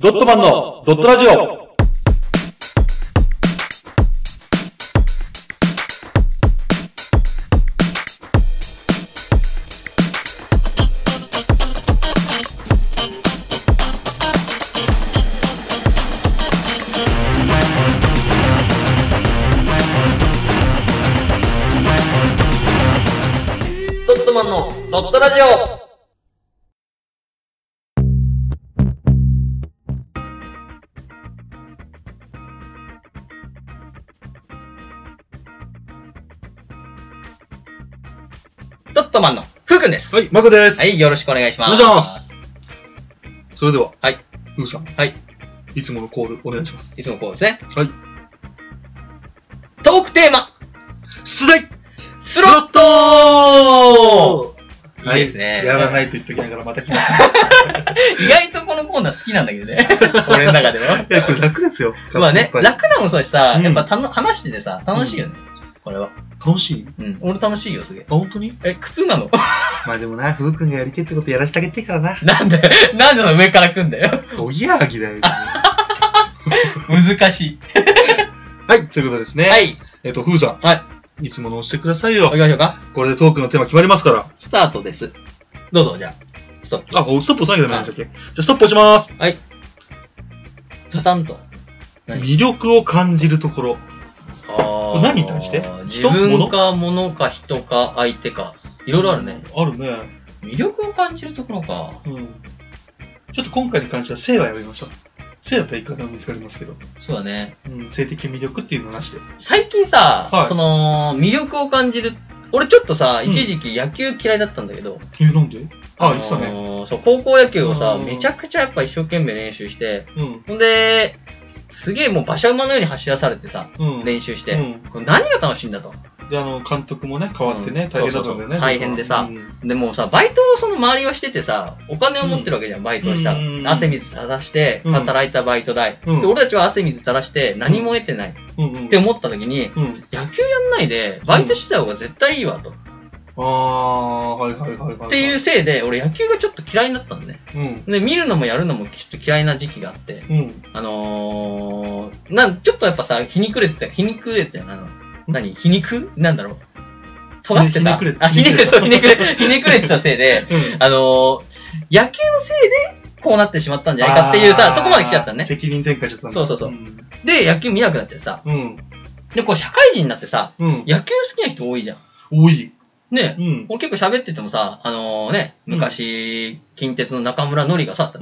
ドットマンのドットラジオ。ドットマンのふうくんです。はい、マコです。はい、よろしくお願いします。お願いします。それでは、はい。ふうさん。はい。いつものコールお願いします。いつもこうですね。はい。トークテーマ、スライスロットはいいですねやらないと言っときながらまた来ましたね。意外とこのコーナー好きなんだけどね。俺の中では。いや、これ楽ですよ。まあね、楽楽なのもそうしやっぱたの話しててさ、楽しいよね。これは。楽しい？うん。俺楽しいよ、すげえ。あ、本当に？え、苦痛なの？まあでもな、ふうくんがやりてえってことやらせてあげてからな。なんで、なんでその上から来んだよ。おぎやはぎだよ。難しい。はい、ということですね。はい。えっと、ふうさん。はい。いつもの押してくださいよ行き。ましょうか。これでトークのテーマ決まりますから。スタートです。どうぞ、じゃあ。ストップ。あ、こうストップ押さなきゃダメなんでしたっけ？じゃあ、ストップ押します。タタンと。何？魅力を感じるところ。何に対して？自人分か物か人か相手か。いろいろあるね。あるね。魅力を感じるところか。うん。ちょっと今回に関しては性はやめましょう。性だったらいくらでも見つかりますけど。そうだね。うん、性的魅力っていうのなしで。最近さ、はいその、魅力を感じる。俺ちょっとさ、うん一時期野球嫌いだったんだけど。え、なんで？あ、言ってたね。そう、高校野球をさ、うんめちゃくちゃやっぱ一生懸命練習して、うん。ほんで、すげえもう馬車馬のように走らされてさ、うん。練習して、うん。これ何が楽しいんだと？で、あの、監督もね、変わってね、うん大変だったんだよね。そうそうそう大変でさうんでもうさ、バイトをその周りはしててさ、お金を持ってるわけじゃん、バイトをしたらうん汗水垂らして、うん働いたバイト代、うんで。俺たちは汗水垂らして何も得てない、うんうん。って思った時に、うん。野球やんないで、バイトしてた方が絶対いいわと。あー、はいはいはいはい。っていう。せいで、俺野球がちょっと嫌いになったんだね。うん。で、見るのもやるのもちょっと嫌いな時期があって、うん。あのー、なん、ちょっとやっぱさ、ひにくれてた、ひにくれてたよな、何？皮肉？なんだろう。尖ってさひねくれ、あ、ひねくれ、そう、ひねくれ、ひねくれてたせいで、うん。あのー、野球のせいで、こうなってしまったんじゃないかっていうさ、とこまで来ちゃったね。責任転嫁しちゃったんだ。そうそうそううん。で、野球見なくなってさ。うん。で、こう、社会人になってさ、うん。野球好きな人多いじゃん。多い。ねうん。俺結構喋っててもさ、あのー、ね、昔、近鉄の中村のりがさ。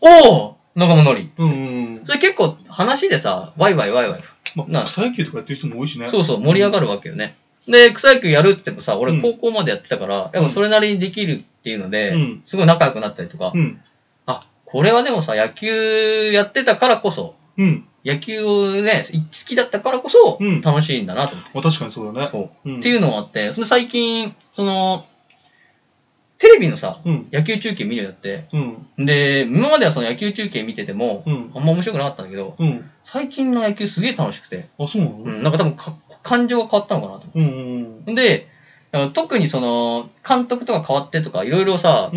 おお中村のり。うんうん。それ結構話でさ、ワイワイワイワイ。なまあ、草野球とかやってる人も多いしね。そうそう、盛り上がるわけよね。で、草野球やるってもさ、俺うん高校までやってたから、やっぱそれなりにできるっていうので、うんすごい仲良くなったりとか、うん。あ、これはでもさ、野球やってたからこそ、うん。野球をね、好きだったからこそうん、楽しいんだなと思って。まあ確かにそうだね。そう。うん。っていうのがあって、それ最近、その、テレビのさ、うん。野球中継見るようになって、うん。で、今まではその野球中継見てても、うん。あんま面白くなかったんだけど、うん。最近の野球すげえ楽しくて、あ、そうなの？うん、なんか多分か感情が変わったのかなと思うんうんう。で、特にその、監督とか変わってとか、いろいろさ。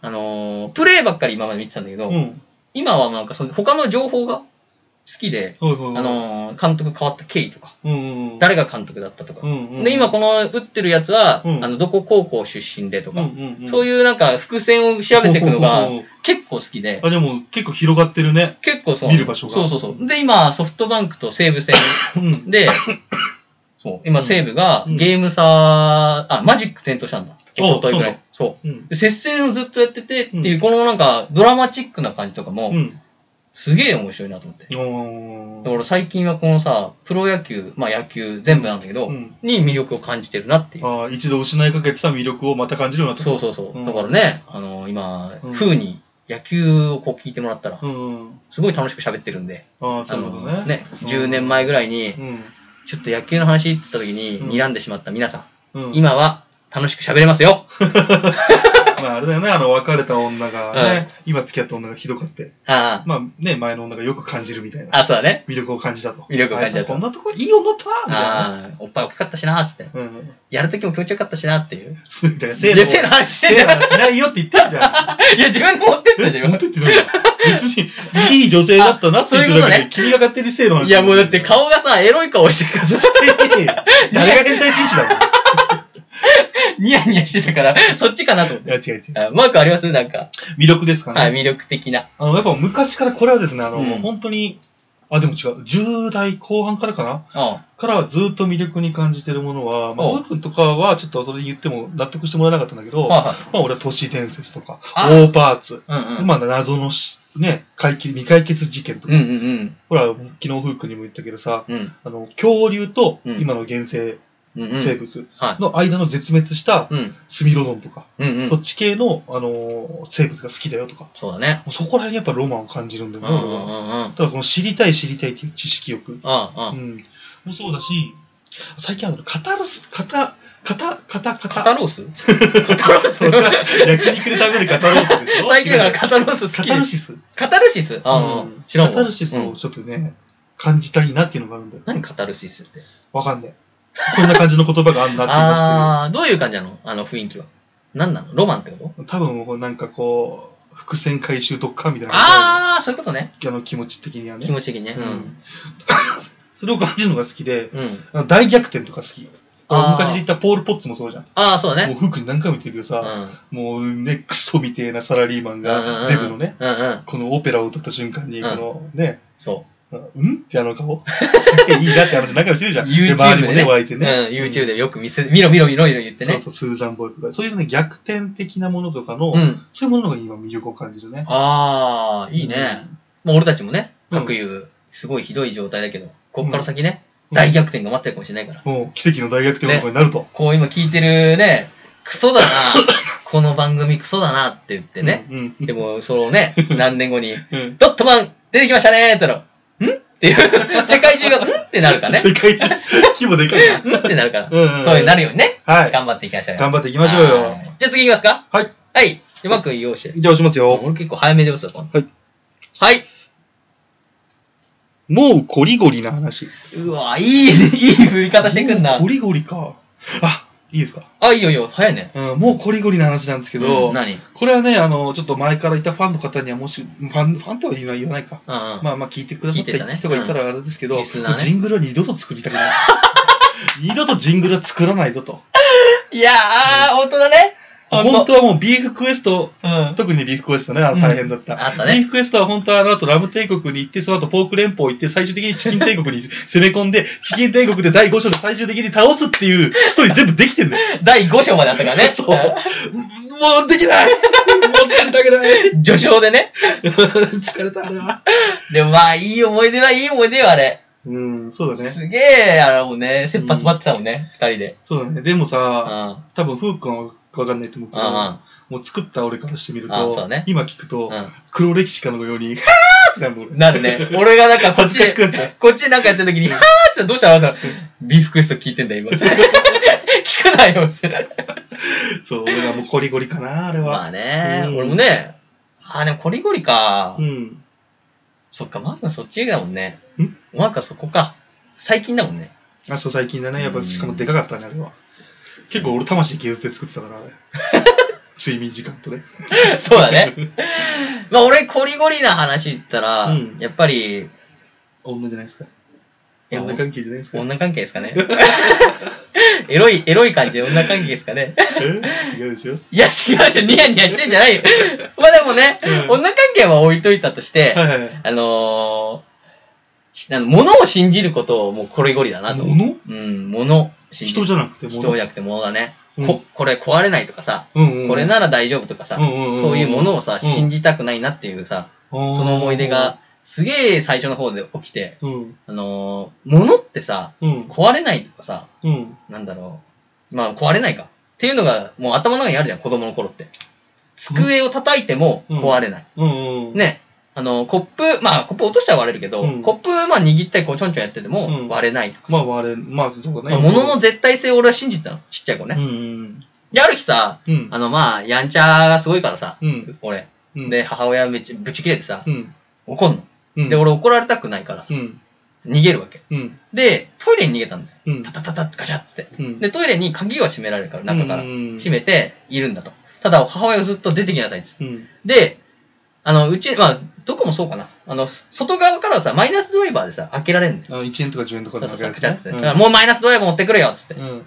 あのープレーばっかり今まで見てたんだけど、うん。今はなんかその他の情報が好きで。あのー監督変わった経緯とか。誰が監督だったとか。で、今この打ってるやつは、うんあの、どこ高校出身でとか。そういうなんか伏線を調べていくのが 結構好きで、あ、でも結構広がってるね。結構そう。見る場所がそうそうそう。で、今、ソフトバンクと西武戦うん。で、そう、今西武がうんゲーム差、あ、マジック点灯したんだ。お一昨日ぐらそうい。そう。接戦をずっとやっててっていう、うんこのなんかドラマチックな感じとかも、うん。すげえ面白いなと思って。おだから最近はこのさ、プロ野球、まあ野球全部なんだけど、うん。に魅力を感じてるなっていう。ああ、一度失いかけてた魅力をまた感じるようになった。そうそうそう。うんだからね、あの、今、うん風に野球をこう聞いてもらったら。すごい楽しく喋ってるんで、ああ、そういうことね。ね、うん10年前ぐらいに、うん。ちょっと野球の話って言った時にうん睨んでしまった皆さん。今は楽しく喋れますよ。まああれだよね、あの別れた女がね、はい今付き合った女がひどかって、あまあね、前の女がよく感じるみたいな。あ、あ、そうだね。魅力を感じたと。魅力を感じたとあいつはこんなとこいい女だったなみたいな。ああ、おっぱい大きかったしな、つって。うん。やるときも気持ちよかったしな、っていう。そうみたいな。い性のや、性の話してんじゃん。性の話しないよって言ってんじゃん。いや、自分で持ってったじゃん。持ってってないよ。別に、いい女性だったなって言ってるだけで、あ君が勝手に性の話いや、もうだって顔がさ、エロい顔してるからさ、してねえよ誰が変態紳士だもん。い ニヤニヤしてたから、そっちかなと思って。や、違う違う。あマークあります？なんか。魅力ですかね。はい、魅力的な。あの、やっぱ昔からこれはですね、あの、うん本当に、あ、でも違う。10代後半からかな？あからはずっと魅力に感じてるものは、まあ、おふうくんとかはちょっとそれ言っても納得してもらえなかったんだけど。まあ俺は都市伝説とか、あ大パーツ、うんうん。まあ謎のし、ね、解決未解決事件とか、うんうんほら、昨日ふうくんにも言ったけどさ、うん。うん。あの、恐竜とうん今の現生うんうん。生物はい。の間の絶滅したうん。スミロドンとか、そ。っち系の、あのー生物が好きだよとか、もそうだね。うそこら辺にやっぱロマンを感じるんだよね、俺は。ただこの知りたい知りたいっていう知識欲、うん、もそうだし、最近あの、カタルス、カタ、カタ、カタ、カタ、肩ロース？肩ロース焼肉で食べるカタロースでしょ？最近だから違う肩ロース好カきです。タルシス。カタルシス？ああうん、知らんわ。カタルシスうんをちょっとね、感じたいなっていうのがあるんだよ。何カタルシスって？わかんねえ。そんな感じの言葉があるなって今知ってる。ああ、どういう感じなの？あの雰囲気は。何なの？ロマンってこと？多分、なんかこう、伏線回収特化みたいなああ、そういうことね。あの気持ち的にはね気。持ち的にね。うん それを感じるのが好きで、うん。大逆転とか好き。昔で言ったポール・ポッツもそうじゃん。ああ、そうだもうね。フークに何回も言ってるけどさ、うん。もうね、クソみてえなサラリーマンうんうんが、うんデブのね、うんうん。このオペラを歌った瞬間に、うんこのね、そうん？ってあの顔？すっげえいいなって話何回もしてるじゃん。で YouTube 周りもね、でね湧いてう。ね。うん。YouTube でよく見せ、見ろ見ろ見ろ見ろ言ってね。そうそう、スーザン・ボイルとか、そういうね、逆転的なものとかの、うん。そういうものが今魅力を感じるね。ああ、いいね。まあ俺たちもね、うん各言う、すごいひどい状態だけど、こっから先ね、うん大逆転が待ってるかもしれないから。もう奇跡の大逆転のとこになると。こう今聞いてるね、クソだな、この番組クソだなって言ってね。うん。うん。でも、そのね、何年後に、うんドットマン出てきましたねーって言ったら、んっていう、世界中が、ん？ってなるからね。世界中、規模でかいな。ん？ってなるから。うんうんそういうなるようにね、はい。頑張っていきましょうよ。頑張っていきましょうよはい。じゃあ次いきますか？はい。はい。じゃあ、マック用意して。じゃあ押しますよ。俺結構早めで押すよ、はい。はい。もうゴリゴリな話。うわ、いい、いい振り方してくんな。ゴリゴリか。あ、いいですか？あ、いいよいいよ、早いね。うん、もうゴリゴリな話なんですけけど、何？これはね、あの、ちょっと前からいたファンの方にはもし、ファン、ファンとは言わ言わないか。うんうん。まあまあ聞いてくださっ聞いてたねた人がいたらあれですけど、うんリスナーねジングルは二度と作りたくない。二度とジングルは作らないぞと。いやー、ほんとだね。本当はもうビーフクエスト、うん。特にビーフクエストね、あの大変だった。あったね。ビーフクエストは本当はあの後ラム帝国に行って、その後ポーク連邦行って、最終的にチキン帝国に 攻め込んで、チキン帝国で第5章で最終的に倒すっていうストーリー全部できてんだよ。第5章まであったからね。そう。もうできないもう作りたくない序章でね。疲れた、あれは。でもまあ、いい思い出はいい思い出よ、あれ。うん、そうだね。すげえ、あれもんね、切羽詰まってたもんね、二人で。そうだね。でもうん。さ、うん。多分、ふうくんはわかんないと思うけど、うん。もう作った俺からしてみると、だね今聞くと、う黒歴史かのように、はーってなるの俺。ん。なるね。俺がなんかこっちこっちでなんかやってる時に、はーってどうしたの？ビーフクエスト聞いてんだよ、今。聞かないよ。そう、俺がもうコリゴリかな、あれは。まあね、うん俺もね、あ、でもコリゴリか。うん。そっか、マークはそっちだもんね。ん？マークはそこか。最近だもんね。あ、そう、最近だね。やっぱ、しかもでかかったね、あれは。結構俺魂削って作ってたから。睡眠時間とね。そうだね。まあ俺、コリゴリな話言ったら、うんやっぱり、女じゃないですか。いや女関係じゃないですか。女関係ですかね。エロい、エロい感じで女関係ですかね。え？違うでしょ？いや、違うじゃん、ニヤニヤしてんじゃないよ。まあでもね、うん女関係は置いといたとして、はいはいはい。あのー、あの物を信じることをもうコリゴリだなと思う。物？うん、物。人じゃなくて物人じゃなくて物だね。うんこ、これ壊れないとかさ、うんうん。これなら大丈夫とかさ、うんうんうんうんそういうものをさ、うん信じたくないなっていうさ、そその思い出が、すげえ最初の方で起きて、うん。あのー、物ってさ、うん。壊れないとかさ、うん。なんだろう。まあ、壊れないか。っていうのが、もう頭の中にあるじゃん、子供の頃って。机を叩いても壊れない。うん。うん。ね。あの、コップ、まあ、コップ落としたら割れるけど、うんコップ、まあ、握ったり、こう、ちょんちょんやっててもうん割れないとか。まあ、あれ、まあ、そうだね。まあ、物の絶対性を俺は信じてたの。ちっちゃい子ね。うんうん。で、ある日さ、うん。あの、まあ、やんちゃがすごいからさ、うん。俺。うん。で、母親めっちゃぶち切れてさ、うん。怒んの。うん。で、俺怒られたくないから、うん。逃げるわけ。うん。で、トイレに逃げたんだよ。うん。タタタタガチャッつって。うん。で、トイレに鍵は閉められるから、中から。うん閉めているんだと。ただ、母親がずっと出てきなさいっつって。うん。で、あの、うち、まあ、どこもそうかな。あの、外側からはさ、マイナスドライバーでさ、開けられるんだよ。あの、1円とか10円とかで負けガチャッつって。もうマイナスドライバー持ってくるよっつって。うん。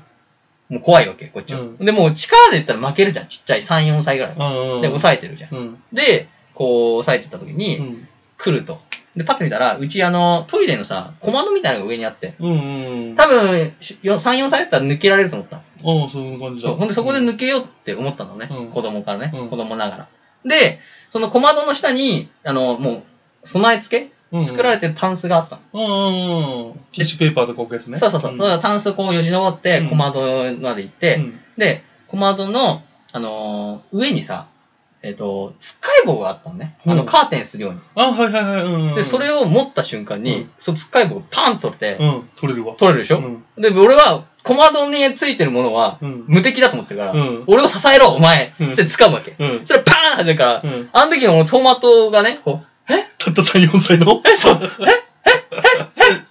もう怖いわけ、こっちは。うんで、もう力で言ったら負けるじゃん。ちっちゃい3、4歳ぐらい。うん。で、抑えてるじゃん。うん。で、こう、抑えてた時に、うん。来ると。で、パッと見たら、うちあの、トイレのさ、小窓みたいなのが上にあって、うん。うん。多分、しよ3、4歳だったら抜けられると思ったの。ああ、そういう感じだ。ほんで、そこで抜けようって思ったのね。うん子供からね、うん子供ながら。で、その小窓の下に、あの、もう、備え付け作られて。てるタンスがあったの。うん。うん。ティッシュペーパーとか置くやつね。そうそうそう。んだからタンスこうよじ登ってうん、小窓まで行って、うんで、小窓の、あのー上にさ、えっ、と、つっかえ棒があったのね。あの、うんカーテンするように。あ、はいはいはい。うん。で、それを持った瞬間に、うんそのつっかえ棒がパンと取れて、うん。取れるわ。取れるでしょ、うん。で、俺は、小窓についてるものは、うん。無敵だと思ってるから、うん。俺を支えろ、お前うん。って掴むわけ。うん。それパーンってるから、うん。あの時のトマトがね、こう、え？たった3、4歳の？え？そう、え？え？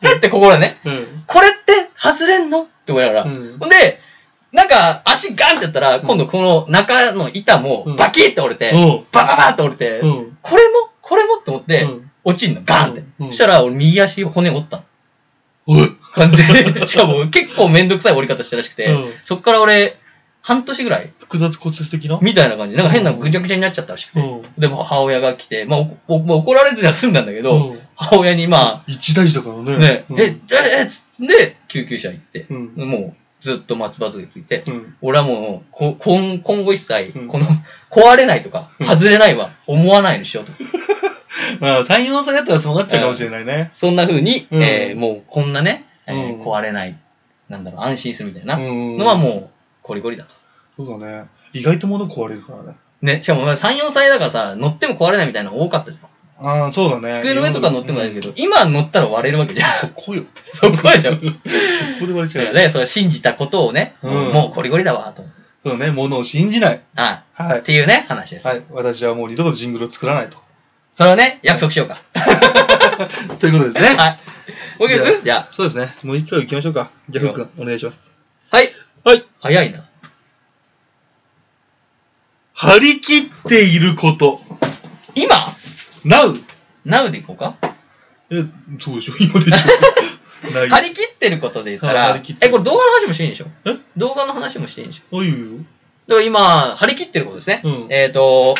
え？え？え？って心でね、うん。これって外れんの？って思いながら、うん。ほんで、なんか足ガンってやったら、今度この中の板もうん。バキって折れて。バババって折れて、うん。これも？これも？って思って、うん。落ちんの、ガンって。うん。そしたら俺右足骨折ったの。感じで。しかも結構めんどくさい折り方したらしくて、うんそっから俺、半年ぐらい複雑骨折的な？みたいな感じ。なんか変なぐちゃぐちゃになっちゃったらしくて。うん。でも母親が来て、まあ、おおまあ怒られずには済んだんだけど、うん母親にま一大事だからあ、ね。ね、うんえ、え、え、つって、救急車行って、うん。もうずっと松葉杖ついて、うん。俺はもう、こ今今後一切、うんこの、壊れないとか、うん外れないは思わないようにしようと。まあ、3、4歳だったらそうなっちゃうかもしれないね。そんな風に、うんえーもうこんなね、えーうん壊れない、なんだろう、安心するみたいなうん。のはもう、ゴリゴリだと。そうだね。意外と物壊れるからね。ね、しかも3、4歳だからさ、乗っても壊れないみたいなの多かったじゃん。ああ、そうだね。机の上とか乗ってもないけど。ど、今乗ったら割れるわけじゃん。そこよ。そこでしょ。そこで割れちゃう。だからね、それ信じたことをね、うんもうゴリゴリだわ、と。そうね、物を信じない。あはいっ。ていうね、話です。はい。私はもう二度とジングルを作らないと。それをね、約束しようか。ということですね。はい。もう一曲じゃあ、そうですね。もう一回行きましょうか。じゃあ、ふうくん、お願いします。はい。はい。早いな。張り切っていること。今？Now! ?Now でいこうか？え、そうでしょ今でしょ。張り切ってることで言ったはいらえ、るこれ動画の話もしていいんでしょ？え？動画の話もしていいんでしょ？あ、いいよ。だから今、張り切ってることですね。うんえっと、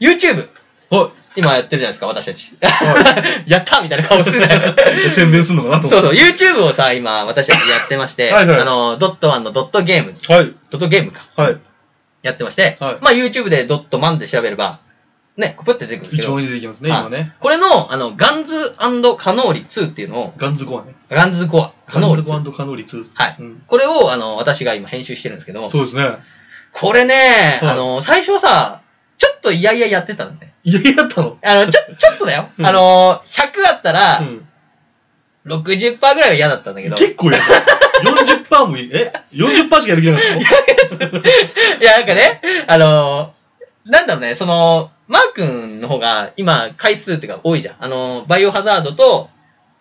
YouTube。は今やってるじゃないですか、私たち。は やったみたいな顔してない。い。宣伝するのかなと思って。そうそう、YouTube をさ、今、私たちやってまして、はいはいあの、ドットワンのドットゲーム、はい。ドットゲームか、はい。やってまして、はいまあ YouTube でドットマンで調べれば、ね、コプって出てくるんですけど一に出てきますね、今ね。これの、あの、ガンズカノーリ2っていうのを、ガンズゴアね。ガンズコア、カノーリ2。ガンズゴアカノリ2。はい。うん。これを、あの、私が今編集してるんですけども、そうですね。これね、はいあの、最初はさ、ちょっと嫌々やってたんで。いや、やったの？あの、ちょ、ちょっとだよ。うんあの、100あったら、うん。60%ぐらいは嫌だったんだけど、結構やった。40%もいい？え ?40% しかやる気なかったの？いや、なんかね、あのーなんだろうね、その、マー君の方が今回数っていうか多いじゃん。あのーバイオハザードと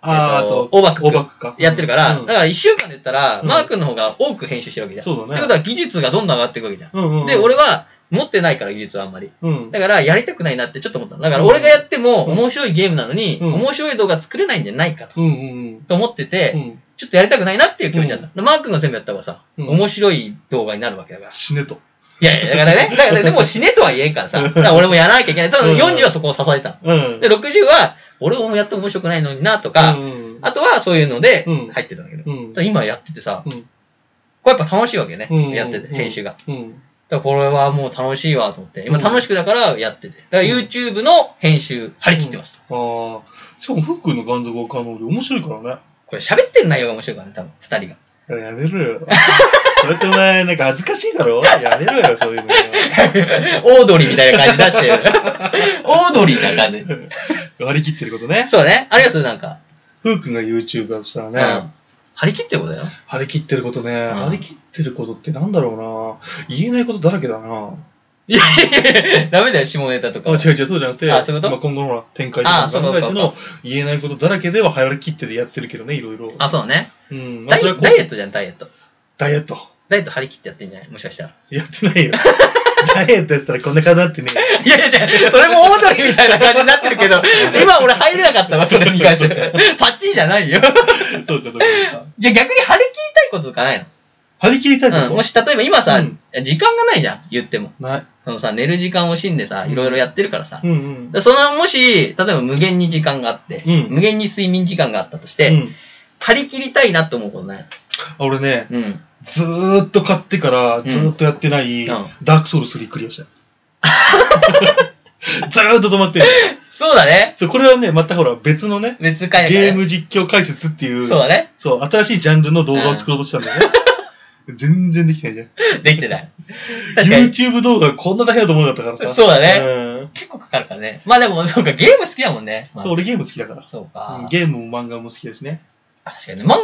あえっとと、オーバックか。やってるから、うんだから1週間で言ったら、うんマー君の方が多く編集してるわけじゃん。そうだねってことは技術がどんどん上がっていくわけじゃん。うんうんうん。で、俺は持ってないから技術はあんまり。うん。だからやりたくないなってちょっと思ったの。だから俺がやってもうん面白いゲームなのに、うん面白い動画作れないんじゃないかと、うんうんと思ってて、うん。うん。ちょっとやりたくないなっていう気持ちだった。マー君が全部やった方がさ、うん面白い動画になるわけだから。死ねと。いやいや、だからね、だからね、でも死ねとは言えんからさ、だから俺もやらなきゃいけない。ただうん40はそこを支えた。うん。で、60は、俺もやっても面白くないのにな、とか、うん。あとはそういうのでうん入ってたんだけど、うんただ今やっててさ、うんこれやっぱ楽しいわけね、うんやってて、編集が。うん。だからこれはもう楽しいわと思って、今うん楽しくだからやってて。だから YouTube の編集、張り切ってます。ああ。しかも、フックのガンズゴアカノリ面白いからね。これ喋ってる内容が面白いからね、多分、二人が。いややめろよ。それってお前、なんか恥ずかしいだろ？やめろよ、そういうの。オードリーみたいな感じ出してる。オードリーな感じ。割り切ってることね。そうね。あります？なんか。フー君が YouTuber だとしたらうん。ね、張り切ってることだよ。張り切ってることね。ん張り切ってることってなんだろうな。言えないことだらけだな。いやいやいやダメだよ、下ネタとか。あ、違う違う、そうじゃなくて、あそういうこと？まあ、今後の展開とか考えての言えないことだらけでは張り切ってでやってるけどね、いろいろ。あ、そうね。うん。まあ、それはダイエットじゃん、ダイエット。ダイエット。ダイエット張り切ってやってんじゃない？もしかしたら。やってないよ。ダイエットやってたらこんな感じになってね。いやいや、じゃそれもオードリーみたいな感じになってるけど、今俺入れなかったわ、それに関して。パッチンじゃないよ。そうか、そうか。じゃ逆に張り切りたいこととかないの？張り切りたいこと、うん。もし例えば今さ、うん時間がないじゃん、言っても。ない。そのさ、寝る時間を惜しんでさ、いろいろやってるからさ。うんうん。でその、もし、例えば無限に時間があって、うん無限に睡眠時間があったとして、うん張り切りたいなって思うことないあ俺ね、うん。ずーっと買ってからずーっとやってない、うんダークソウル3クリアした。ずーっと止まってる。そうだね。そう、これはね、またほら別のね、別回ゲーム実況解説っていう、そうだね。そう、新しいジャンルの動画を作ろうとしたんだよね。全然できてないじゃん。できてない。YouTube 動画こんな大変だと思わなかったからさ。そうだねうん結構かかるからね。まあでも、そうか、ゲーム好きだもんね。まあそう俺ゲーム好きだから。そうか。うんゲームも漫画も好きですね。確かにね。漫画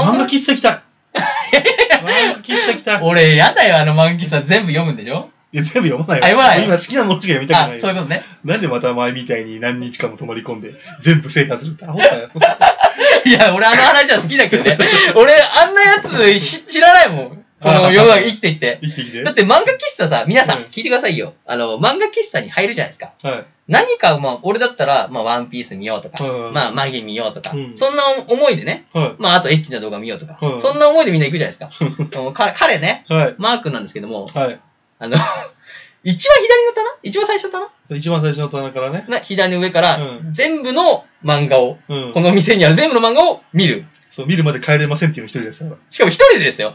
も？あ漫画喫茶行きたい。漫画喫茶行きたい。俺、やだよ、あの漫画喫茶全部読むんでしょ？いや、全部読まないよ。あ読まない今好きなものしか読みたくあな、いよ。そういうことね。なんでまた前みたいに何日間も泊まり込んで、全部制覇するってアホかよ。いや、俺あの話は好きだけどね。俺、あんなやつし知らないもん。この世の中生きてきて。生きてきて。はだって漫画喫茶さ、皆さんうん聞いてくださいよ。あの、漫画喫茶に入るじゃないですか。い。何か、まあ、俺だったら、まあ、ワンピース見ようとか、うんまあ、マギ見ようとか、うんそんな思いでね、はまあ、あとエッチな動画見ようとか、うんそんな思いでみんな行くじゃないですか。彼彼ね。マー君なんですけども、はい。あの、一番左の棚？一番最初の棚？一番最初の棚からね。な左の上から、うん全部の漫画を、うんこ。の店にある全部の漫画を見る。そう、見るまで帰れませんっていうの一人ですから。しかも一人でですよ。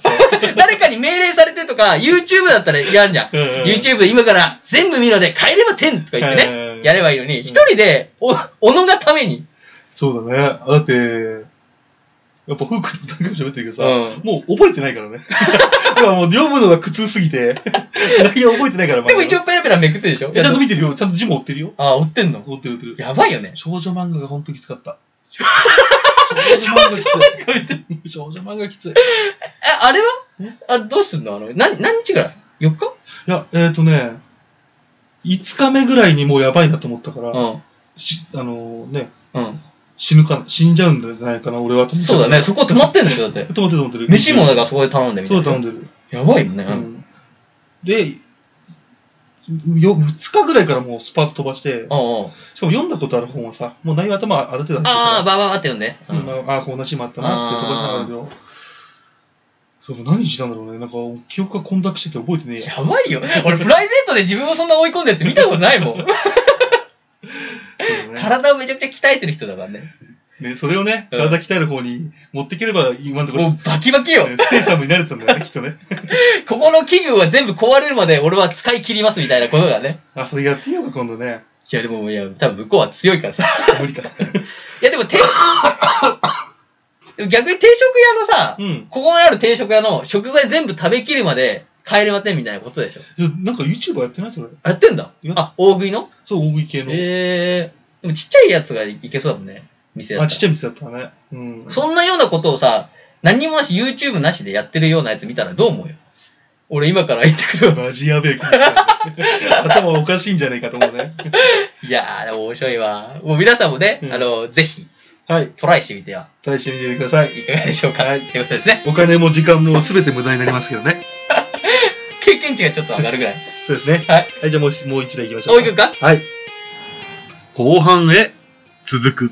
誰かに命令されてとか、YouTube だったらやるじゃん。うんうん YouTube で今から全部見るので帰れま10とか言ってね、ねやればいいのに、一人で、お、おのがために、そうだね。だって、やっぱフークの何回も喋ってるけどさ、うんもう覚えてないからね。だからもう読むのが苦痛すぎて、内容覚えてないから、でも一応、応ペラペラめくってるでしょ？ちゃんと見てるよ。ちゃんと字も追ってるよ。あ、追ってんの？追ってる追ってる。やばいよね。少女漫画がほんときつかった。少女漫画い。少女漫画きつい。いえ、あれは？あれどうすんの？あの、何、何日ぐらい ?4 日？や、えっ、ー、とね、5日目ぐらいにもうやばいなと思ったから、うん。しあのね、うん。死ぬか、死んじゃうんじゃないかな、俺はと思っそうだね。そこ止まってんだよ、だって。止まってる止まってる。飯もだからそこで頼んでみたいうな。そ頼んでる。やばいよね。うん。うん。で、よ、2日ぐらいからもうスパート飛ばして、おうおうしかも読んだことある本はさ、もう内容頭ある程度入ってるああ、かばばばって読んで。ら、うんああ、こんなシーンもあったな、つって飛ばしたんだけど、そう、何したんだろうね。なんか、記憶が混濁してて覚えてねえや。やばいよ。俺、プライベートで自分をそんな追い込んだやつ見たことないもん。そうだね体をめちゃくちゃ鍛えてる人だからね。ね、それをね、うん体鍛える方に持っていければ、今のところ、もうバキバキよ。ねステイサムになれてたんだよね、きっとね。ここの器具は全部壊れるまで俺は使い切りますみたいなことがね。あ、それやってみようか、今度ね。いや、でも、いや、多分向こうは強いからさ。無理か。いや、でも定食、逆に定食屋のさ、うん。ここにある定食屋の食材全部食べきるまで帰れませんみたいなことでしょ。なんか YouTuber やってない？それ。やってんだや。あ、大食いの？そう、大食い系の。ええー。でもちっちゃいやつがいけそうだもんね。店やったあ、らちっちゃい店だったね。うん。そんなようなことをさ、何にもなし、YouTube なしでやってるようなやつ見たらどう思うよ？俺今から行ってくるわ。マジやべえ。頭おかしいんじゃねえかと思うね。いやー、でも面白いわ。もう皆さんもね、うんあの、ぜひ、はい。トライしてみては試してみてください。いかがでしょうか？はいということですね。お金も時間も全て無駄になりますけどね。経験値がちょっと上がるぐらい。そうですね。はい。はい、じゃあもうもう一台行きましょう。おいくか？はい。後半へ続く。